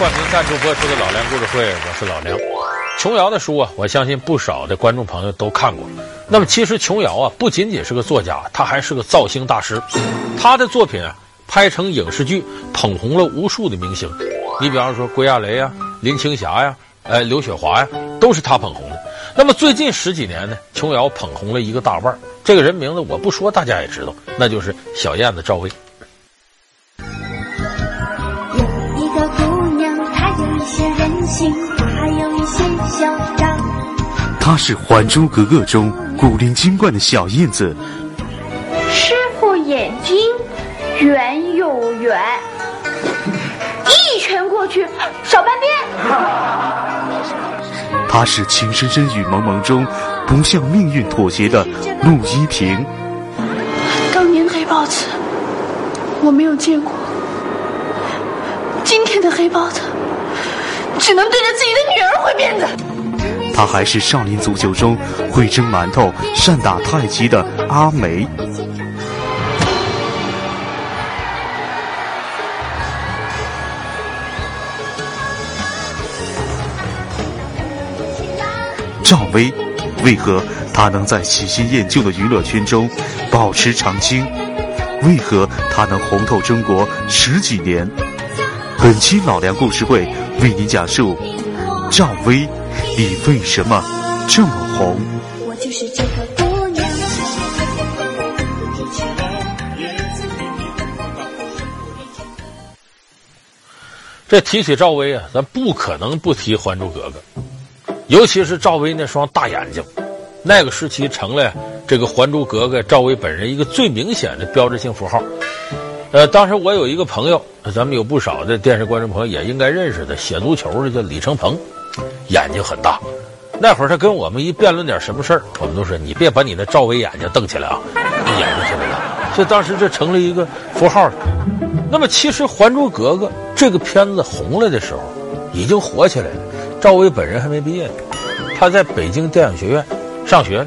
冠名赞助播出的《老梁故事会》，我是老梁。琼瑶的书啊，我相信不少的观众朋友都看过。那么，其实琼瑶啊，不仅仅是个作家，她还是个造星大师。她的作品啊，拍成影视剧，捧红了无数的明星。你比方说，郭亚雷呀、林青霞呀、呃，刘雪华呀，都是她捧红的。那么最近十几年呢，琼瑶捧红了一个大腕儿，这个人名字我不说，大家也知道，那就是小燕子赵薇。些任性，她还有一些嚣张。她是《还珠格格》中古灵精怪的小燕子。师傅眼睛圆又圆，一拳过去少半边。她是《情深深雨蒙蒙》中不向命运妥协的陆依萍。当年黑豹子我没有见过，今天的黑豹子只能对着自己的女儿回面子。她还是《少林足球》中会蒸馒头、善打太极的阿梅。赵薇，为何她能在喜新厌旧的娱乐圈中保持长青？为何她能红透中国十几年？本期老梁故事会为你讲述赵薇，你为什么这么红？我就是这个姑娘。这提起赵薇啊，咱不可能不提《还珠格格》。尤其是赵薇那双大眼睛，那个时期成了这个《还珠格格》赵薇本人一个最明显的标志性符号。呃，当时我有一个朋友，咱们有不少的电视观众朋友也应该认识的，写足球的叫李成鹏，眼睛很大。那会儿他跟我们一辩论点什么事儿，我们都说你别把你的赵薇眼睛瞪起来啊，你眼睛特别大。所以当时这成了一个符号。那么其实《还珠格格》这个片子红了的时候，已经火起来了。赵薇本人还没毕业呢，她在北京电影学院上学。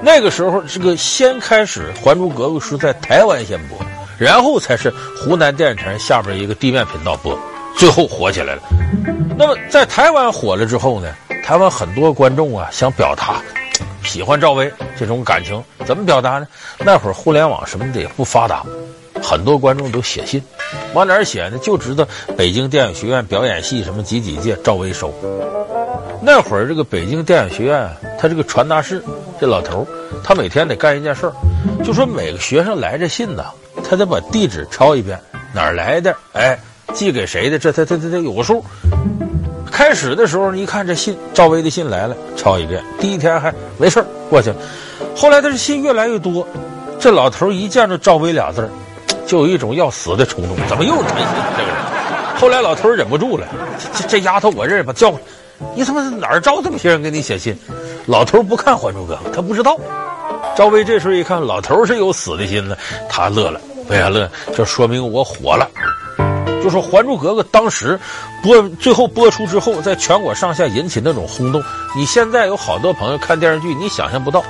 那个时候，这个先开始《还珠格格》是在台湾先播，然后才是湖南电视台下边一个地面频道播，最后火起来了。那么在台湾火了之后呢，台湾很多观众啊想表达喜欢赵薇这种感情，怎么表达呢？那会儿互联网什么的也不发达，很多观众都写信。往哪儿写呢？就知道北京电影学院表演系什么几几届赵薇收。那会儿这个北京电影学院，他这个传达室这老头他每天得干一件事儿，就说每个学生来这信呐，他得把地址抄一遍，哪儿来的，哎，寄给谁的，这他他他他有个数。开始的时候，一看这信，赵薇的信来了，抄一遍。第一天还没事过去了，后来他这信越来越多，这老头一见着赵薇俩字。就有一种要死的冲动，怎么又是谈心这个人？后来老头忍不住了，这这丫头我认识，把叫过来。你他妈哪儿招这么些人给你写信？老头不看《还珠格格》，他不知道。赵薇这时候一看老头是有死的心了，他乐了。为啥乐？就说明我火了。就说《还珠格格》当时播最后播出之后，在全国上下引起那种轰动。你现在有好多朋友看电视剧，你想象不到，《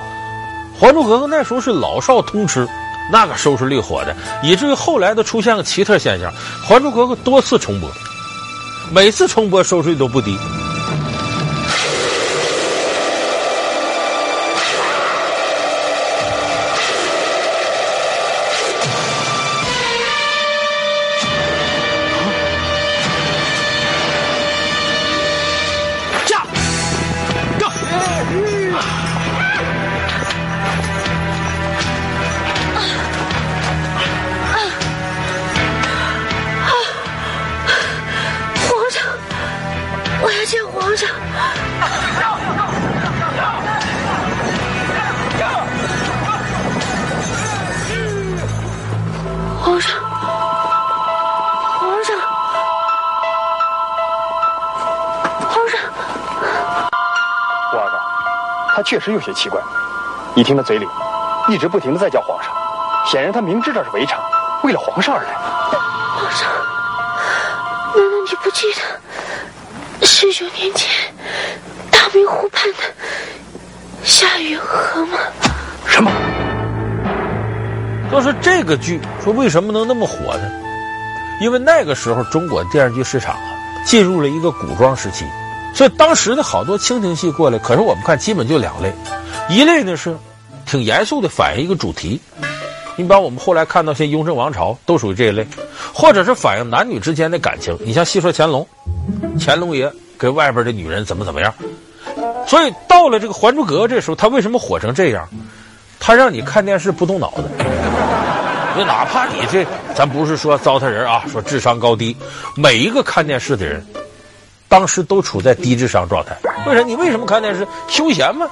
还珠格格》那时候是老少通吃。那个收视率火的，以至于后来都出现个奇特现象，《还珠格格》多次重播，每次重播收视率都不低。确实有些奇怪，你听他嘴里一直不停的在叫皇上，显然他明知道是围场，为了皇上而来。皇上，难道你不记得十九年前大明湖畔的夏雨荷吗？什么？要说这个剧说为什么能那么火呢？因为那个时候中国电视剧市场啊进入了一个古装时期，所以当时的好多清廷戏过来，可是我们看基本就两类，一类呢是挺严肃的反映一个主题，你比方我们后来看到像《雍正王朝》都属于这一类，或者是反映男女之间的感情，你像戏说乾隆，乾隆爷跟外边的女人怎么怎么样，所以到了这个《还珠格格》这时候，他为什么火成这样？他让你看电视不动脑子。就哪怕你这，咱不是说糟蹋人啊，说智商高低，每一个看电视的人，当时都处在低智商状态。为啥？你为什么看电视？休闲吗？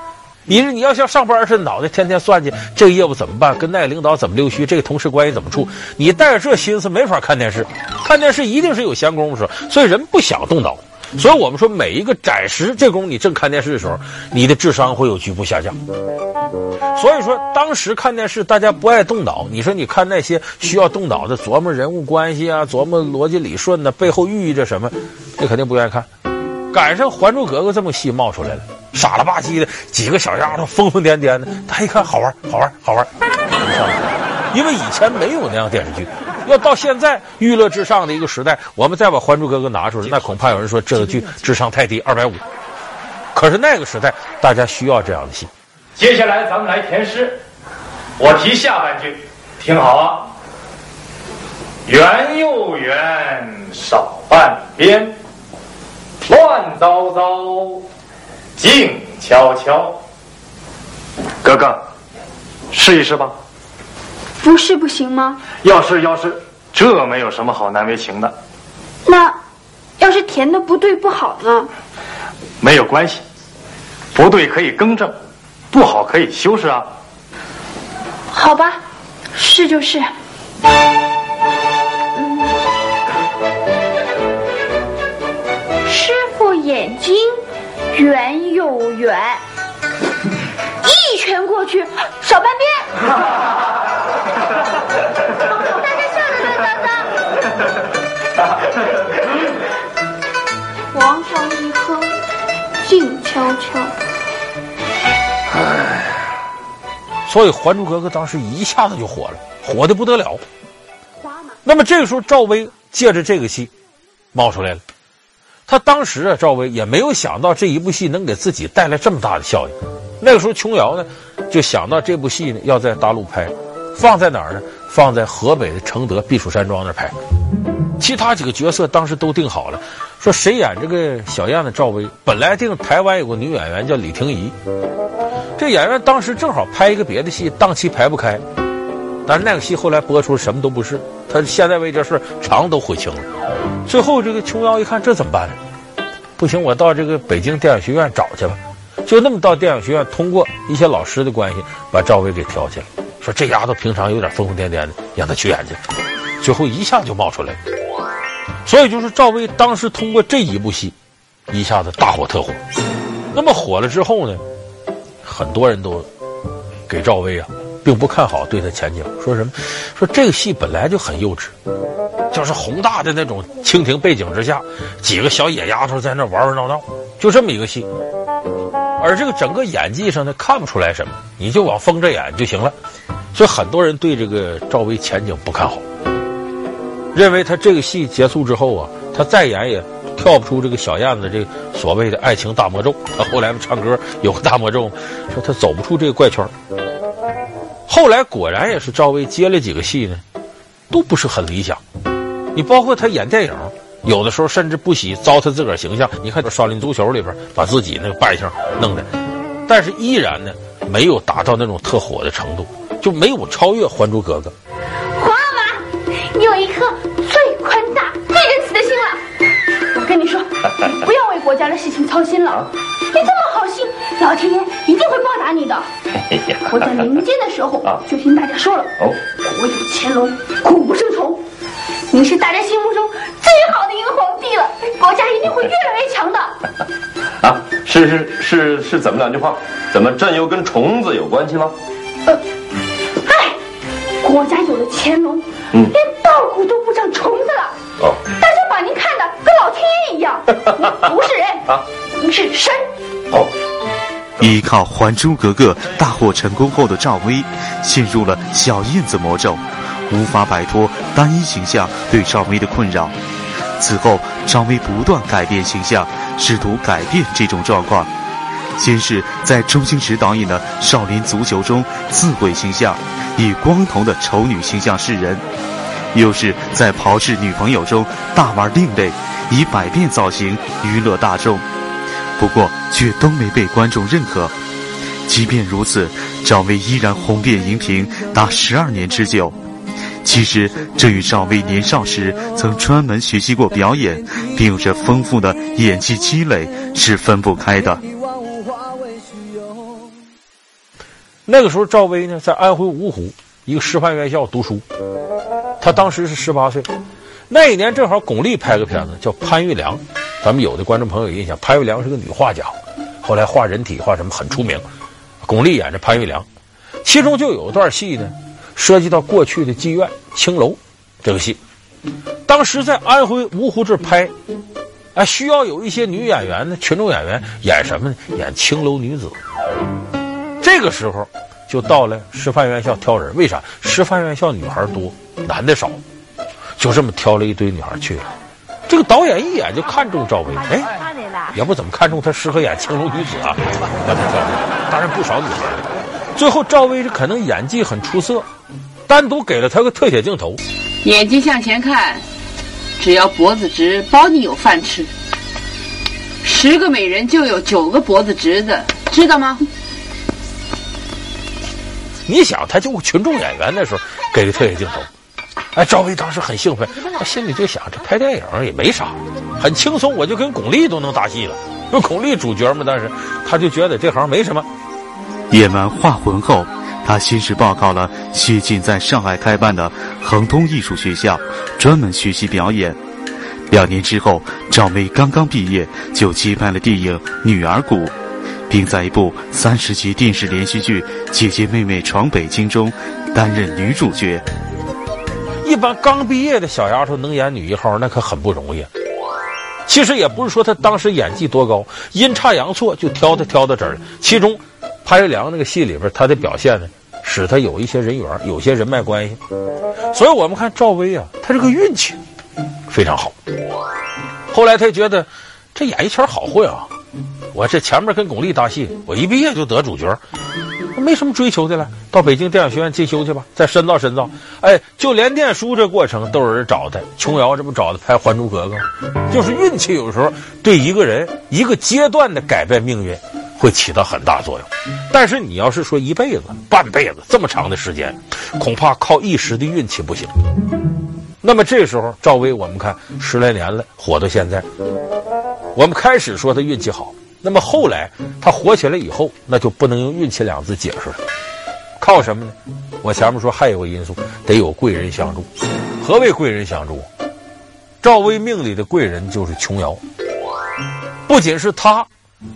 你是你要像上班似的，脑袋天天算计这个业务怎么办，跟那个领导怎么溜须，这个同事关系怎么处？你带着这心思没法看电视。看电视一定是有闲工夫说，所以人不想动脑。所以我们说，每一个暂时这功夫你正看电视的时候，你的智商会有局部下降。所以说，当时看电视大家不爱动脑，你说你看那些需要动脑的，琢磨人物关系啊，琢磨逻辑理顺呢，背后寓意着什么，你肯定不愿意看。赶上《还珠格格》这么戏冒出来了，傻了吧唧的几个小丫头疯疯癫癫的，他一看好玩，好玩，好玩，因为以前没有那样电视剧。要到现在娱乐至上的一个时代，我们再把《还珠格格》拿出来，那恐怕有人说这个剧智商太低，二百五。可是那个时代，大家需要这样的戏。接下来咱们来填诗，我提下半句，听好啊。圆又圆，少半边，乱糟糟，静悄悄。哥哥，试一试吧。不是不行吗？要是要是，这没有什么好难为情的。那要是填的不对不好呢？没有关系，不对可以更正，不好可以修饰啊。好吧，是就是。嗯，师傅眼睛圆又圆，一拳过去少半边。静悄悄。哎，所以《还珠格格》当时一下子就火了，火的不得了。那么这个时候，赵薇借着这个戏冒出来了。他当时啊，赵薇也没有想到这一部戏能给自己带来这么大的效应。那个时候，琼瑶呢就想到这部戏呢要在大陆拍。放在哪儿呢？放在河北的承德避暑山庄那拍。其他几个角色当时都定好了，说谁演这个小燕子赵薇。本来定台湾有个女演员叫李婷宜，这演员当时正好拍一个别的戏，档期排不开。但是那个戏后来播出什么都不是，他现在为这事肠都悔青了。最后这个琼瑶一看这怎么办呢？不行，我到这个北京电影学院找去吧。就那么到电影学院，通过一些老师的关系，把赵薇给挑起来。说这丫头平常有点疯疯癫癫的，让她去演去，最后一下就冒出来了。所以就是赵薇当时通过这一部戏，一下子大火特火。那么火了之后呢，很多人都给赵薇啊，并不看好对她前景，说什么？说这个戏本来就很幼稚，就是宏大的那种清廷背景之下，几个小野丫头在那玩玩闹闹，就这么一个戏。而这个整个演技上呢，看不出来什么，你就往疯着演就行了。所以很多人对这个赵薇前景不看好，认为她这个戏结束之后啊，她再演也跳不出这个小燕子这个所谓的爱情大魔咒。她后来不唱歌有个大魔咒，说她走不出这个怪圈。后来果然也是赵薇接了几个戏呢，都不是很理想。你包括她演电影，有的时候甚至不惜糟蹋自个儿形象。你看《少林足球》里边把自己那个扮相弄的，但是依然呢没有达到那种特火的程度。就没有超越《还珠格格》。皇阿玛，你有一颗最宽大、最仁慈的心了。我跟你说，不要为国家的事情操心了。你这么好心，老天爷一定会报答你的。我在民间的时候就听大家说了，国有乾隆，苦不胜愁。你是大家心目中最好的一个皇帝了，国家一定会越来越强的。啊，是是是是，怎么两句话？怎么朕又跟虫子有关系了？呃。国家有了乾隆，嗯、连稻谷都不长虫子了。哦，大家把您看的跟老天爷一样，不是人，啊、您是神。哦，依靠《还珠格格》大获成功后的赵薇，陷入了小燕子魔咒，无法摆脱单一形象对赵薇的困扰。此后，赵薇不断改变形象，试图改变这种状况。先是在周星驰导演的《少林足球》中自毁形象，以光头的丑女形象示人；又是在《炮制女朋友》中大玩另类，以百变造型娱乐大众。不过，却都没被观众认可。即便如此，赵薇依然红遍荧屏达十二年之久。其实，这与赵薇年少时曾专门学习过表演，并有着丰富的演技积累是分不开的。那个时候，赵薇呢在安徽芜湖一个师范院校读书，她当时是十八岁。那一年正好巩俐拍个片子叫《潘玉良》，咱们有的观众朋友有印象，潘玉良是个女画家，后来画人体画什么很出名。巩俐演着潘玉良，其中就有一段戏呢，涉及到过去的妓院青楼这个戏。当时在安徽芜湖这拍，啊，需要有一些女演员呢，群众演员演什么呢？演青楼女子。这个时候就到了师范院校挑人，为啥？师范院校女孩多，男的少，就这么挑了一堆女孩去了。这个导演一眼就看中赵薇，哎，也不怎么看中她适合演青楼女子啊，把她挑了。当然不少女孩。最后赵薇这可能演技很出色，单独给了她个特写镜头，眼睛向前看，只要脖子直，包你有饭吃。十个美人就有九个脖子直的，知道吗？你想，他就群众演员那时候给个特写镜头，哎，赵薇当时很兴奋，他心里就想，这拍电影也没啥，很轻松，我就跟巩俐都能搭戏了，有巩俐主角嘛。但是他就觉得这行没什么。演完《画魂》后，他先是报考了谢晋在上海开办的恒通艺术学校，专门学习表演。两年之后，赵薇刚刚毕业，就接拍了电影《女儿谷》。并在一部三十集电视连续剧《姐姐妹妹闯北京》中担任女主角。一般刚毕业的小丫头能演女一号，那可很不容易。其实也不是说她当时演技多高，阴差阳错就挑她挑到这儿了。其中，潘玉良那个戏里边，她的表现呢，使她有一些人缘，有些人脉关系。所以我们看赵薇啊，她这个运气非常好。后来她觉得这演艺圈好混啊。我这前面跟巩俐搭戏，我一毕业就得主角，没什么追求的了。到北京电影学院进修去吧，再深造深造。哎，就连念书这过程都有人找他。琼瑶这不找他拍《还珠格格》，就是运气有时候对一个人一个阶段的改变命运会起到很大作用。但是你要是说一辈子、半辈子这么长的时间，恐怕靠一时的运气不行。那么这时候赵薇，我们看十来年了，火到现在，我们开始说他运气好。那么后来他火起来以后，那就不能用运气两字解释了，靠什么呢？我前面说还有个因素，得有贵人相助。何谓贵人相助？赵薇命里的贵人就是琼瑶，不仅是他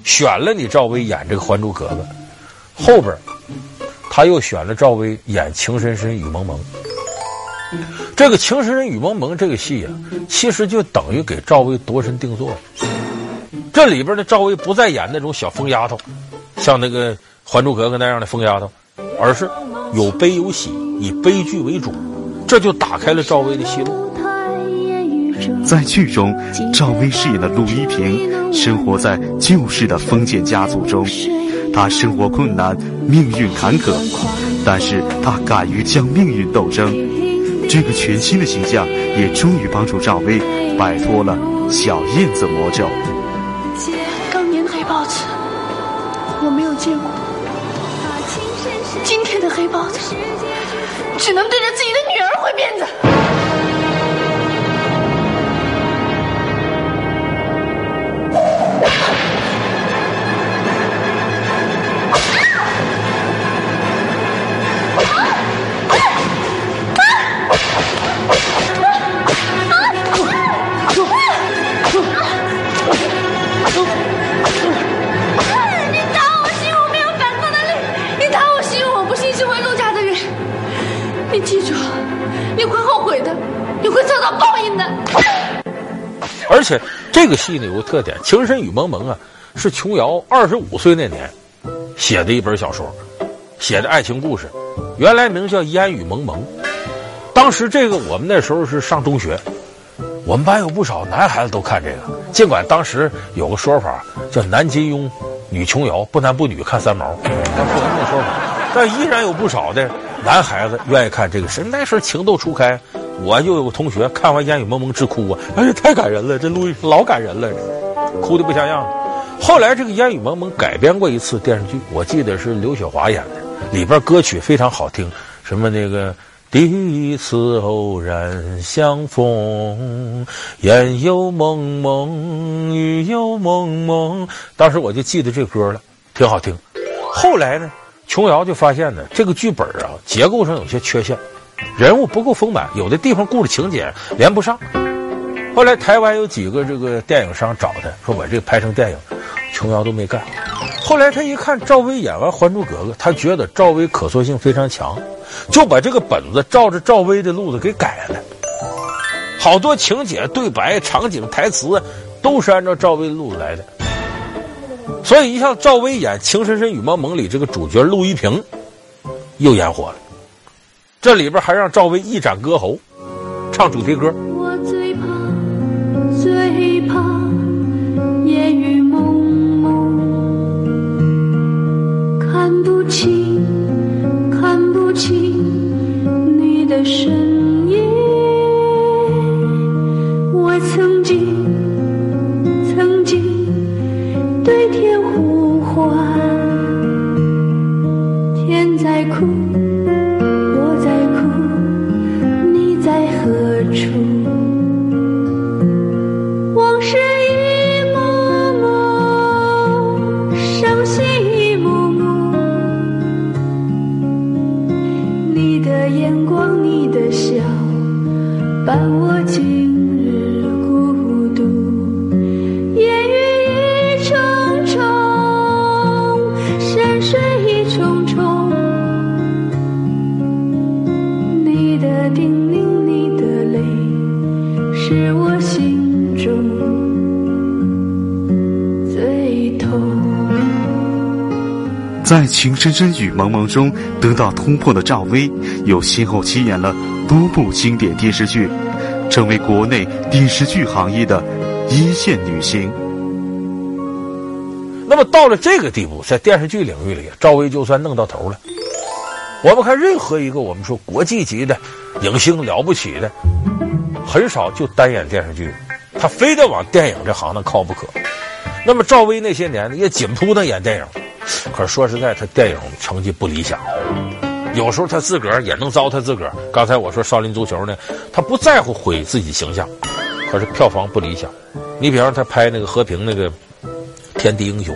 选了你赵薇演这个《还珠格格》，后边他又选了赵薇演《情深深雨蒙蒙》。这个《情深深雨蒙蒙》这个戏啊，其实就等于给赵薇度身定做了。这里边的赵薇不再演那种小疯丫头，像那个《还珠格格》那样的疯丫头，而是有悲有喜，以悲剧为主，这就打开了赵薇的戏路。在剧中，赵薇饰演的陆一平生活在旧式的封建家族中，她生活困难，命运坎坷，但是她敢于将命运斗争。这个全新的形象也终于帮助赵薇摆脱了小燕子魔咒。豹子，我没有见过。今天的黑豹子，只能对着自己的女儿挥鞭子。且这个戏呢有个特点，《情深雨蒙蒙》啊，是琼瑶二十五岁那年写的一本小说，写的爱情故事，原来名叫《烟雨蒙蒙》。当时这个我们那时候是上中学，我们班有不少男孩子都看这个。尽管当时有个说法叫“男金庸，女琼瑶，不男不女看三毛”，但不能这么说，但依然有不少的男孩子愿意看这个。是那时候情窦初开，我就有个同学看完《烟雨蒙蒙》直哭啊！哎呀，太感人了，这录老感人了，哭的不像样。后来这个《烟雨蒙蒙》改编过一次电视剧，我记得是刘雪华演的，里边歌曲非常好听，什么那个。第一次偶然相逢，烟又蒙蒙，雨又蒙蒙。当时我就记得这歌了，挺好听。后来呢，琼瑶就发现呢，这个剧本啊，结构上有些缺陷，人物不够丰满，有的地方故事情节连不上。后来台湾有几个这个电影商找他，说把这个拍成电影，琼瑶都没干。后来他一看赵薇演完《还珠格格》，他觉得赵薇可塑性非常强。就把这个本子照着赵薇的路子给改了，好多情节、对白、场景、台词都是按照赵薇的路子来的。所以，一像赵薇演《情深深雨蒙蒙》里这个主角陆一平，又演火了。这里边还让赵薇一展歌喉，唱主题歌。情深深雨蒙蒙》中得到突破的赵薇，又先后出演了多部经典电视剧，成为国内电视剧行业的一线女星。那么到了这个地步，在电视剧领域里，赵薇就算弄到头了。我们看任何一个我们说国际级的影星了不起的，很少就单演电视剧，他非得往电影这行当靠不可。那么赵薇那些年呢，也紧扑腾演电影。可是说实在，他电影成绩不理想，有时候他自个儿也能糟蹋自个儿。刚才我说少林足球呢，他不在乎毁自己形象，可是票房不理想。你比方他拍那个和平那个《天地英雄》，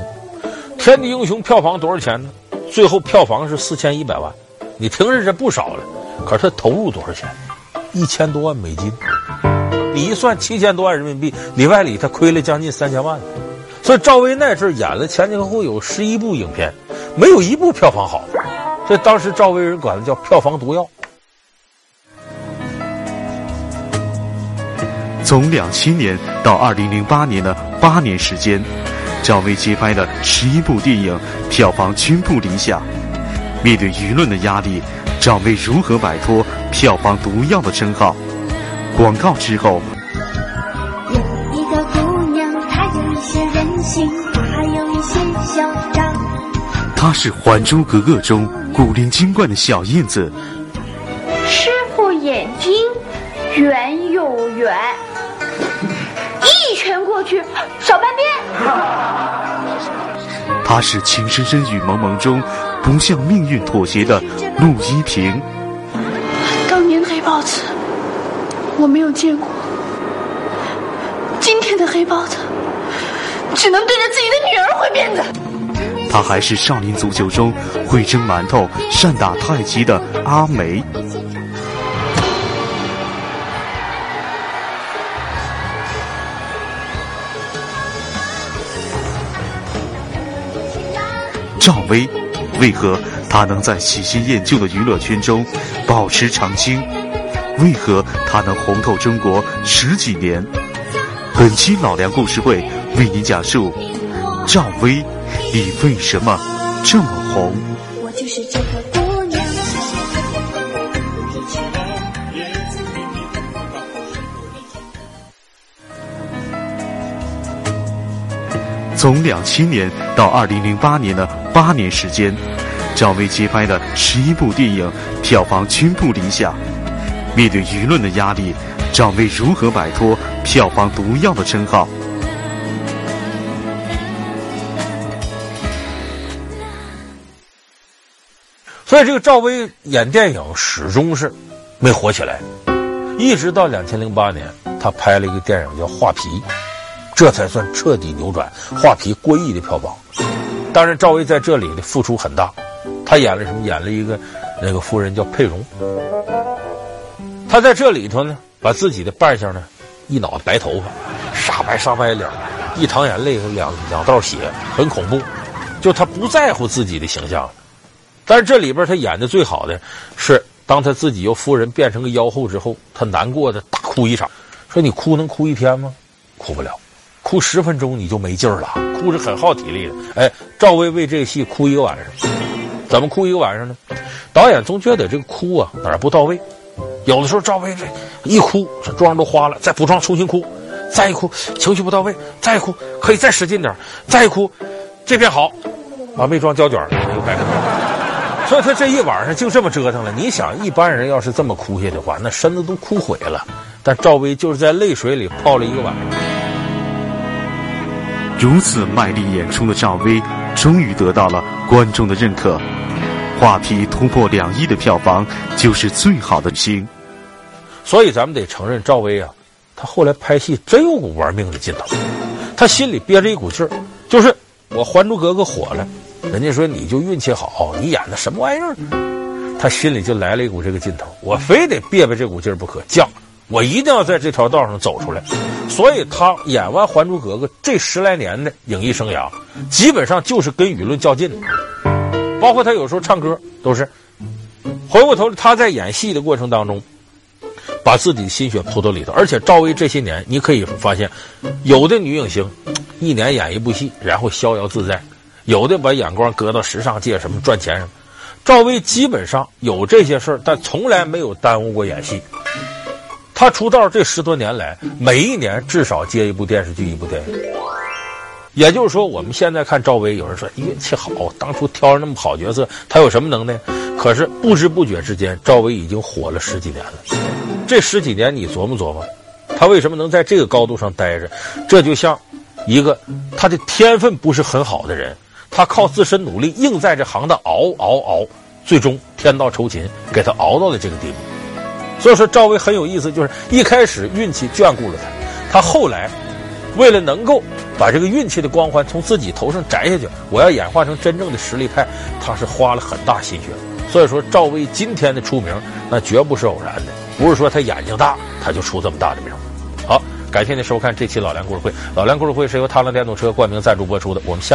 《天地英雄》票房多少钱呢？最后票房是四千一百万，你听着这不少了。可是他投入多少钱？一千多万美金，你一算七千多万人民币，里外里他亏了将近三千万。所以赵薇那阵演了前前后后有十一部影片，没有一部票房好，所以当时赵薇人管它叫票房毒药。从两千年到二零零八年的八年时间，赵薇接拍的十一部电影票房均不理想。面对舆论的压力，赵薇如何摆脱票房毒药的称号？广告之后。她是《还珠格格》中古灵精怪的小燕子。师傅眼睛圆又圆，一拳过去少半边。她是《情深深雨蒙蒙》中不向命运妥协的陆依萍。当年的黑豹子我没有见过，今天的黑豹子只能对着自己的女儿回面子。她还是少林足球中会蒸馒头、善打太极的阿梅。赵薇，为何她能在喜新厌旧的娱乐圈中保持长青？为何她能红透中国十几年？本期老梁故事会为您讲述赵薇，你为什么这么红？我就是这个姑娘。从两千年到二零零八年的八年时间，赵薇接拍的十一部电影票房均不理想。面对舆论的压力，赵薇如何摆脱票房毒药的称号？所以，这个赵薇演电影始终是没火起来，一直到两千零八年，她拍了一个电影叫《画皮》，这才算彻底扭转《画皮》过亿的票房。当然，赵薇在这里的付出很大，她演了什么？演了一个那个夫人叫佩蓉。她在这里头呢，把自己的扮相呢，一脑袋白头发，煞白煞白脸，一淌眼泪，两两道血，很恐怖。就她不在乎自己的形象。但是这里边他演的最好的是，当他自己由夫人变成个妖后之后，他难过的大哭一场。说你哭能哭一天吗？哭不了，哭十分钟你就没劲儿了，哭是很耗体力的。哎，赵薇为这个戏哭一个晚上，怎么哭一个晚上呢？导演总觉得这个哭啊哪儿不到位，有的时候赵薇这一哭这妆都花了，再补妆重新哭，再一哭情绪不到位，再一哭可以再使劲点，再一哭这边好，把眉妆胶卷了又白了。所以他这一晚上就这么折腾了。你想，一般人要是这么哭下的话，那身子都哭毁了。但赵薇就是在泪水里泡了一个晚上。如此卖力演出的赵薇，终于得到了观众的认可。话题突破两亿的票房，就是最好的星。所以咱们得承认，赵薇啊，她后来拍戏真有股玩命的劲头。她心里憋着一股劲儿，就是我《还珠格格》火了。人家说你就运气好，你演的什么玩意儿？他心里就来了一股这个劲头，我非得憋憋这股劲儿不可，犟，我一定要在这条道上走出来。所以他演完《还珠格格》这十来年的影艺生涯，基本上就是跟舆论较劲的。包括他有时候唱歌都是，回过头来他在演戏的过程当中，把自己的心血扑到里头。而且赵薇这些年，你可以发现，有的女影星一年演一部戏，然后逍遥自在。有的把眼光搁到时尚界，什么赚钱什么，赵薇基本上有这些事儿，但从来没有耽误过演戏。她出道这十多年来，每一年至少接一部电视剧，一部电影。也就是说，我们现在看赵薇，有人说运气好，当初挑了那么好角色，她有什么能耐？可是不知不觉之间，赵薇已经火了十几年了。这十几年，你琢磨琢磨，她为什么能在这个高度上待着？这就像一个她的天分不是很好的人。他靠自身努力，硬在这行当熬熬熬，最终天道酬勤，给他熬到了这个地步。所以说，赵薇很有意思，就是一开始运气眷顾了他，他后来为了能够把这个运气的光环从自己头上摘下去，我要演化成真正的实力派，他是花了很大心血。所以说，赵薇今天的出名，那绝不是偶然的，不是说他眼睛大，他就出这么大的名。好，感谢您收看这期老梁故事会，老梁故事会是由踏浪电动车冠名赞助播出的，我们下。